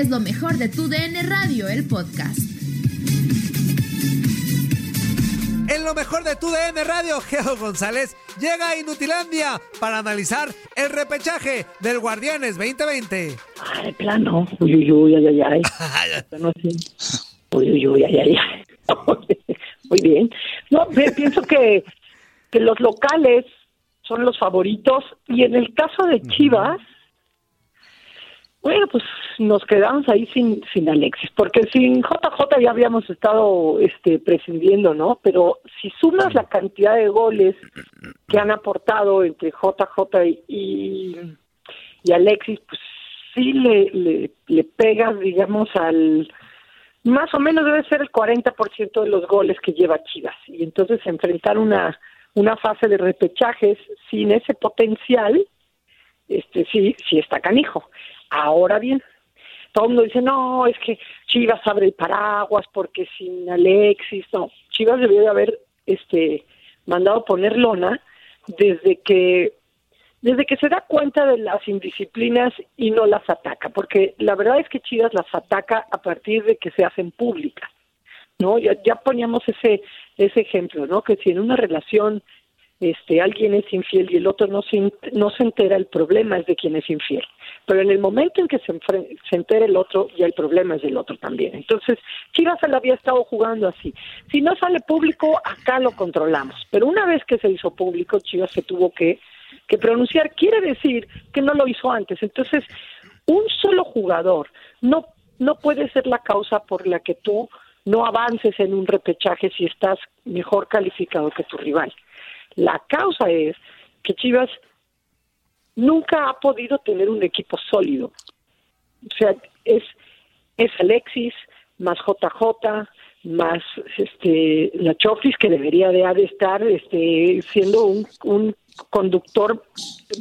Es lo mejor de tu DN Radio, el podcast. En lo mejor de tu DN Radio, Geo González llega a Inutilandia para analizar el repechaje del Guardianes 2020. Ay, plano. Uy, uy, uy, ay, ay, ay. Uy, uy, uy, ay, ay, ay. Muy bien. No, pi- pienso que, que los locales son los favoritos y en el caso de Chivas, bueno, pues nos quedamos ahí sin, sin Alexis, porque sin JJ ya habíamos estado este, prescindiendo, ¿no? Pero si sumas la cantidad de goles que han aportado entre JJ y, y Alexis, pues sí le, le, pegas, digamos, al... Más o menos debe ser el 40% de los goles que lleva Chivas. Y entonces enfrentar una, una fase de repechajes sin ese potencial, este sí, sí está canijo. Ahora bien, todo el mundo dice, no, es que Chivas abre el paraguas porque sin Alexis, no, Chivas debió de haber este mandado poner lona desde que desde que se da cuenta de las indisciplinas y no las ataca, porque la verdad es que Chivas las ataca a partir de que se hacen públicas, ¿no? Ya, ya poníamos ese ese ejemplo, ¿no? Que si en una relación este alguien es infiel y el otro no se, no se entera, el problema es de quien es infiel. Pero en el momento en que se, se entera el otro, ya el problema es del otro también. Entonces, Chivas se la había estado jugando así. Si no sale público, acá lo controlamos. Pero una vez que se hizo público, Chivas se tuvo que, que pronunciar. Quiere decir que no lo hizo antes. Entonces, un solo jugador no, no puede ser la causa por la que tú no avances en un repechaje si estás mejor calificado que tu rival. La causa es que Chivas nunca ha podido tener un equipo sólido. O sea, es, es Alexis más JJ más este la Chofis que debería de, de estar este siendo un, un conductor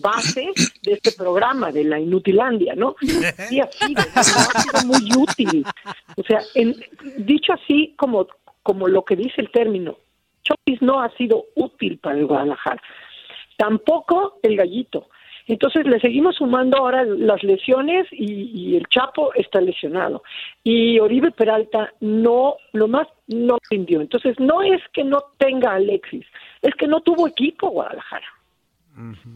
base de este programa de la Inutilandia, ¿no? Y así, ha sido muy útil. O sea, en, dicho así como como lo que dice el término, Chofis no ha sido útil para el Guadalajara. Tampoco el gallito. Entonces le seguimos sumando ahora las lesiones y, y el Chapo está lesionado. Y Oribe Peralta no, nomás no rindió. Entonces no es que no tenga Alexis, es que no tuvo equipo Guadalajara.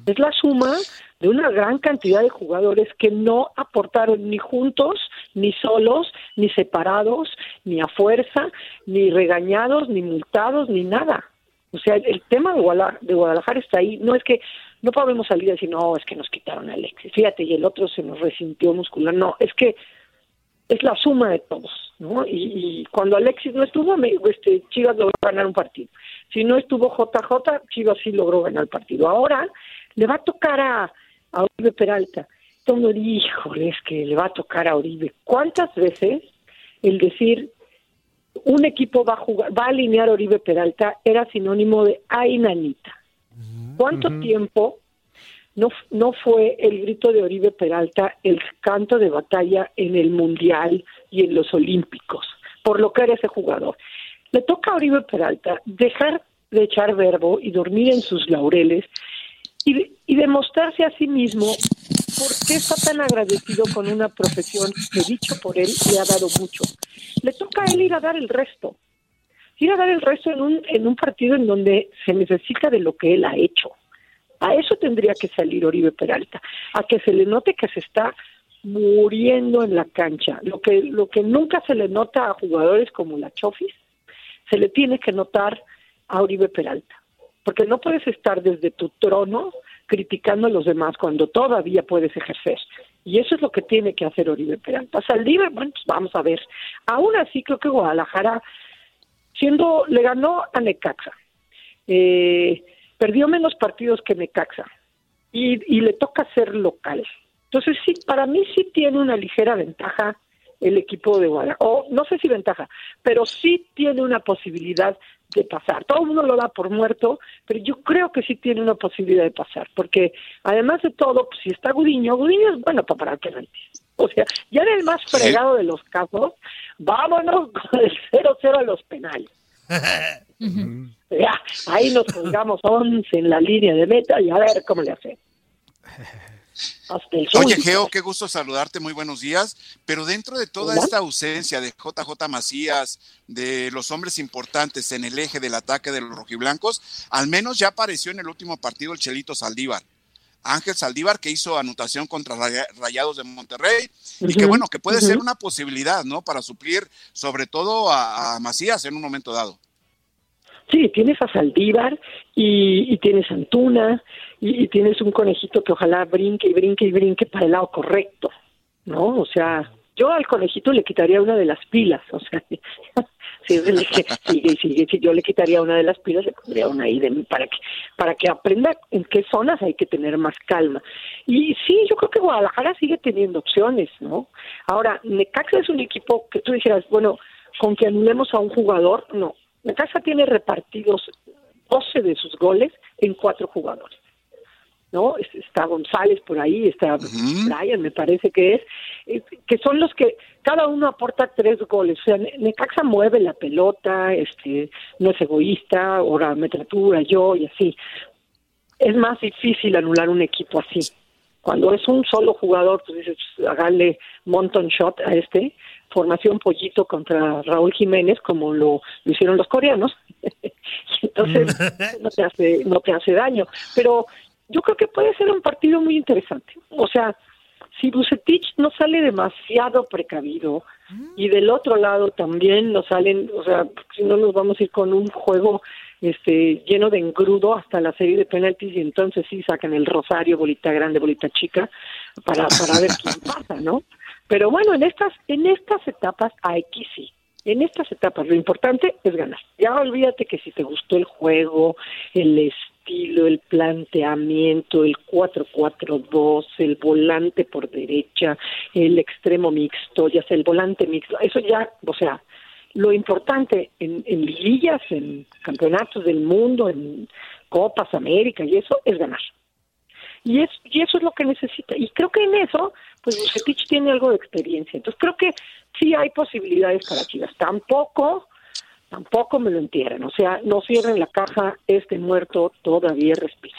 Es la suma de una gran cantidad de jugadores que no aportaron ni juntos, ni solos, ni separados, ni a fuerza, ni regañados, ni multados, ni nada. O sea, el tema de Guadalajara, de Guadalajara está ahí. No es que no podemos salir y decir, no, es que nos quitaron a Alexis, fíjate, y el otro se nos resintió muscular. No, es que es la suma de todos, ¿no? Y, cuando Alexis no estuvo, me, este, Chivas logró ganar un partido. Si no estuvo JJ, Chivas sí logró ganar el partido. Ahora le va a tocar a, a Oribe Peralta. Todo híjole, es que le va a tocar a Oribe. ¿Cuántas veces el decir un equipo va a jugar, va a alinear a Oribe Peralta era sinónimo de ay nanita? ¿Cuánto tiempo no, no fue el grito de Oribe Peralta el canto de batalla en el Mundial y en los Olímpicos, por lo que era ese jugador. Le toca a Oribe Peralta dejar de echar verbo y dormir en sus laureles y, y demostrarse a sí mismo por qué está tan agradecido con una profesión que dicho por él le ha dado mucho. Le toca a él ir a dar el resto, ir a dar el resto en un, en un partido en donde se necesita de lo que él ha hecho. A eso tendría que salir Oribe Peralta, a que se le note que se está muriendo en la cancha. Lo que, lo que nunca se le nota a jugadores como la Chofis, se le tiene que notar a Oribe Peralta. Porque no puedes estar desde tu trono criticando a los demás cuando todavía puedes ejercer. Y eso es lo que tiene que hacer Oribe Peralta. Saldívar, bueno, pues vamos a ver. Aún así creo que Guadalajara, siendo, le ganó a Necaxa. Eh, perdió menos partidos que Necaxa y, y le toca ser local. Entonces, sí, para mí sí tiene una ligera ventaja el equipo de Guadalajara. O no sé si ventaja, pero sí tiene una posibilidad de pasar. Todo el mundo lo da por muerto, pero yo creo que sí tiene una posibilidad de pasar, porque además de todo, pues, si está Gudiño, Gudiño es bueno para parar penaltis. O sea, ya en el más fregado de los casos, vámonos con el 0-0 a los penales. Ya, ahí nos pongamos 11 en la línea de meta y a ver cómo le hace. Oye, Geo, qué gusto saludarte, muy buenos días. Pero dentro de toda esta ausencia de JJ Macías, de los hombres importantes en el eje del ataque de los rojiblancos, al menos ya apareció en el último partido el Chelito Saldívar. Ángel Saldívar que hizo anotación contra Rayados de Monterrey y que bueno, que puede ser una posibilidad, ¿no? Para suplir sobre todo a Macías en un momento dado. Sí, tienes a Saldívar y, tienes a Antuna y, tienes un conejito que ojalá brinque y brinque y brinque para el lado correcto, ¿no? O sea, yo al conejito le quitaría una de las pilas, o sea, si sigue, si yo le quitaría una de las pilas, le pondría una ahí de, para que para que aprenda en qué zonas hay que tener más calma. Y sí, yo creo que Guadalajara sigue teniendo opciones, ¿no? Ahora, Necaxa es un equipo que tú dijeras, bueno, con que anulemos a un jugador, no, la casa tiene repartidos 12 de sus goles en cuatro jugadores. ¿no? Está González por ahí, está Brian, me parece que es, eh, que son los que cada uno aporta tres goles. O sea, Necaxa mueve la pelota, este, no es egoísta, ahora me tratura yo y así. Es más difícil anular un equipo así. Cuando es un solo jugador, pues dices, hágale monton shot a este, formación pollito contra Raúl Jiménez como lo, hicieron los coreanos. Entonces no te hace no te hace daño. Pero yo creo que puede ser un partido muy interesante. O sea si Bucetich no sale demasiado precavido y del otro lado también nos salen o sea si no nos vamos a ir con un juego este lleno de engrudo hasta la serie de penaltis y entonces sí sacan el rosario bolita grande bolita chica para para ver quién pasa no pero bueno, en estas, en estas etapas aquí sí. En estas etapas lo importante es ganar. Ya olvídate que si te gustó el juego, el estilo, el planteamiento, el 4-4-2, el volante por derecha, el extremo mixto, ya sea el volante mixto, eso ya, o sea, lo importante en, en liguillas, en campeonatos del mundo, en Copas América y eso es ganar. Y, es, y eso es lo que necesita. Y creo que en eso, pues Bucetich tiene algo de experiencia. Entonces creo que sí hay posibilidades para Chivas. Tampoco, tampoco me lo entierren. O sea, no cierren la caja, este muerto todavía respira.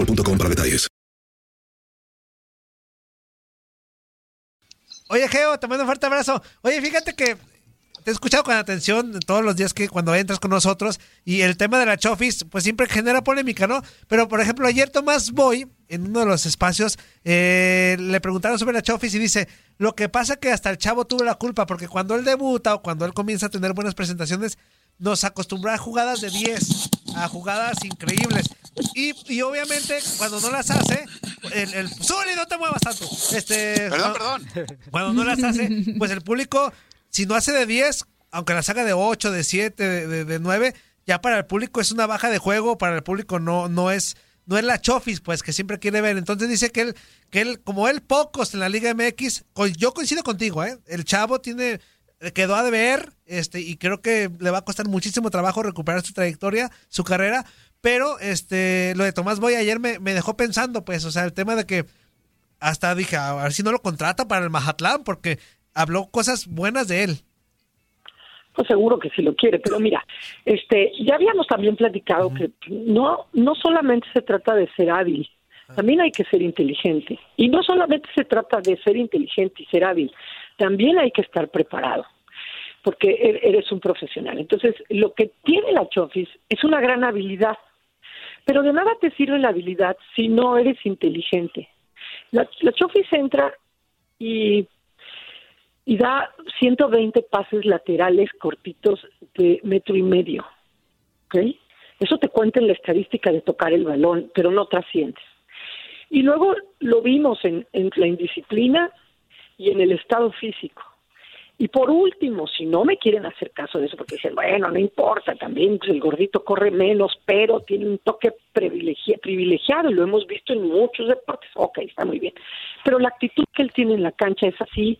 para detalles. Oye, Geo, te mando un fuerte abrazo. Oye, fíjate que te he escuchado con atención todos los días que cuando entras con nosotros y el tema de la Chofis, pues siempre genera polémica, ¿no? Pero, por ejemplo, ayer Tomás Boy, en uno de los espacios, eh, le preguntaron sobre la Chofis y dice, lo que pasa que hasta el chavo tuvo la culpa, porque cuando él debuta o cuando él comienza a tener buenas presentaciones, nos acostumbra a jugadas de 10, a jugadas increíbles. Y, y obviamente, cuando no las hace, el, el no te muevas tanto. Este, Perdón, cuando- perdón. Cuando no las hace, pues el público, si no hace de 10, aunque las haga de 8, de 7, de, de, de 9, ya para el público es una baja de juego, para el público no, no es no es la chofis, pues, que siempre quiere ver. Entonces dice que él, que él, como él, pocos en la Liga MX, yo coincido contigo, ¿eh? El chavo tiene, quedó a deber, este, y creo que le va a costar muchísimo trabajo recuperar su trayectoria, su carrera, pero este, lo de Tomás Boy ayer me, me dejó pensando, pues, o sea, el tema de que hasta dije, a ver si no lo contrata para el Mazatlán, porque habló cosas buenas de él. Pues seguro que sí lo quiere, pero mira, este, ya habíamos también platicado que no, no solamente se trata de ser hábil, también hay que ser inteligente. Y no solamente se trata de ser inteligente y ser hábil, también hay que estar preparado, porque e- eres un profesional. Entonces, lo que tiene la Chofis es una gran habilidad, pero de nada te sirve la habilidad si no eres inteligente. La, la Chofis entra y y da 120 pases laterales cortitos de metro y medio. ¿Ok? Eso te cuenta en la estadística de tocar el balón, pero no trasciendes. Y luego lo vimos en la indisciplina y en el estado físico. Y por último, si no me quieren hacer caso de eso, porque dicen, bueno, no importa, también pues, el gordito corre menos, pero tiene un toque privilegia- privilegiado, y lo hemos visto en muchos deportes, ok, está muy bien. Pero la actitud que él tiene en la cancha es así,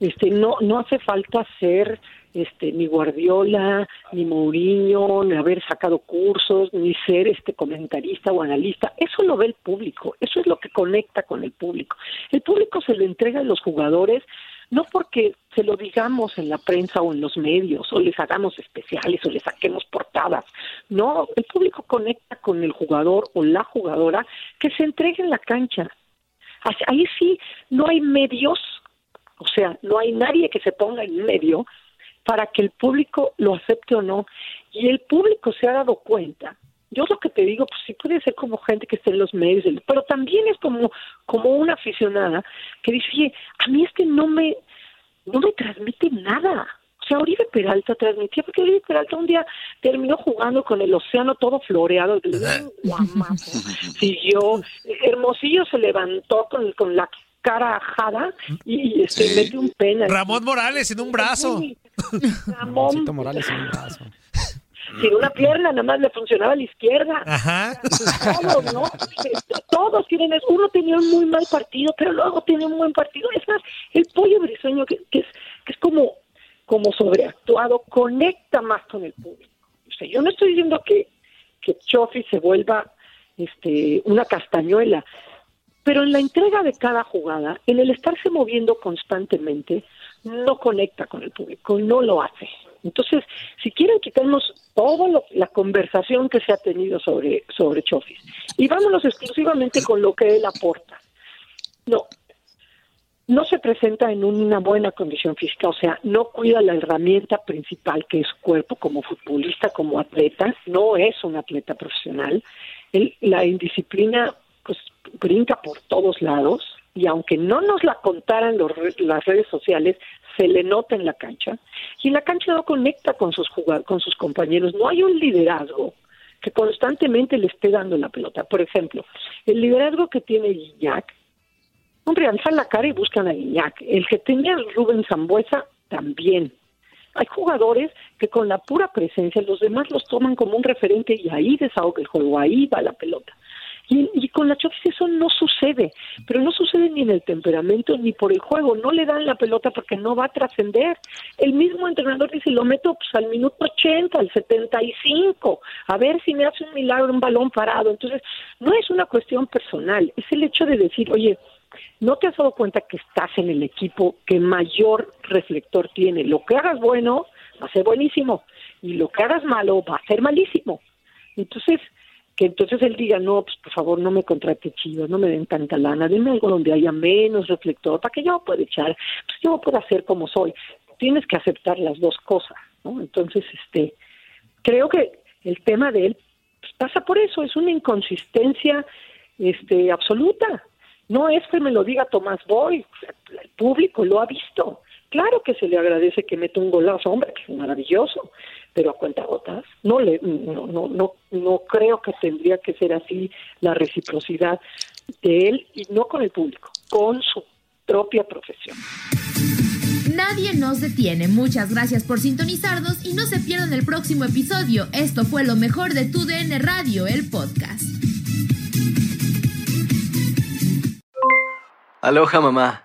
este, no, no hace falta ser este, ni Guardiola, ni Mourinho, ni haber sacado cursos, ni ser este comentarista o analista. Eso lo ve el público, eso es lo que conecta con el público. El público se le entrega a los jugadores no porque se lo digamos en la prensa o en los medios, o les hagamos especiales o les saquemos portadas. No, el público conecta con el jugador o la jugadora que se entregue en la cancha. Ahí sí no hay medios, o sea, no hay nadie que se ponga en medio para que el público lo acepte o no. Y el público se ha dado cuenta. Yo lo que te digo, pues sí puede ser como gente que esté en los medios, pero también es como, como una aficionada que dice, oye, a mí este no me, no me transmite nada. O sea, Oribe Peralta transmitía, porque Oribe Peralta un día terminó jugando con el océano todo floreado. Siguió, Hermosillo se levantó con, con la cara ajada y, este, Sí. mete un penal. Ramón Morales en un brazo. Ramón Morales en un brazo. Sin una pierna, nada más le funcionaba la izquierda. Ajá. Todos, ¿no? Todos tienen eso. Uno tenía un muy mal partido, pero luego tiene un buen partido. Es más, el pollo briseño, que, que es, que es como, como sobreactuado, conecta más con el público. O sea, yo no estoy diciendo que, que Chofi se vuelva este, una castañuela, pero en la entrega de cada jugada, en el estarse moviendo constantemente, no conecta con el público, no lo hace. Entonces, si quieren quitarnos toda la conversación que se ha tenido sobre, sobre Chofis y vámonos exclusivamente con lo que él aporta. No, no se presenta en una buena condición física, o sea, no cuida la herramienta principal que es cuerpo como futbolista, como atleta, no es un atleta profesional. Él- la indisciplina pues brinca por todos lados y aunque no nos la contaran los las redes sociales, se le nota en la cancha y en la cancha no conecta con sus con sus compañeros, no hay un liderazgo que constantemente le esté dando la pelota. Por ejemplo, el liderazgo que tiene Guiñac Hombre, alzan la cara y buscan a Guiñac. El que tenía Rubén Zambuesa también. Hay jugadores que con la pura presencia los demás los toman como un referente y ahí desahoga el juego, ahí va la pelota. Y, con la Chofis eso no sucede, pero no sucede ni en el temperamento ni por el juego. No le dan la pelota porque no va a trascender. El mismo entrenador dice, lo meto pues, al minuto 80, al 75, a ver si me hace un milagro un balón parado. Entonces, no es una cuestión personal, es el hecho de decir, oye, ¿no te has dado cuenta que estás en el equipo que mayor reflector tiene? Lo que hagas bueno va a ser buenísimo y lo que hagas malo va a ser malísimo. Entonces, que entonces él diga, no, pues por favor no me contrate chido, no me den tanta lana, denme algo donde haya menos reflector para que yo pueda echar, pues yo pueda ser como soy. Tienes que aceptar las dos cosas, ¿no? Entonces, este, creo que el tema de él pues, pasa por eso, es una inconsistencia este, absoluta. No es que me lo diga Tomás Boy, el público lo ha visto. Claro que se le agradece que meta un golazo, hombre, que es maravilloso, pero a cuenta gotas. No, le, no, no, no, no creo que tendría que ser así la reciprocidad de él y no con el público, con su propia profesión. Nadie nos detiene. Muchas gracias por sintonizarnos y no se pierdan el próximo episodio. Esto fue lo mejor de Tu DN Radio, el podcast. Aloha mamá,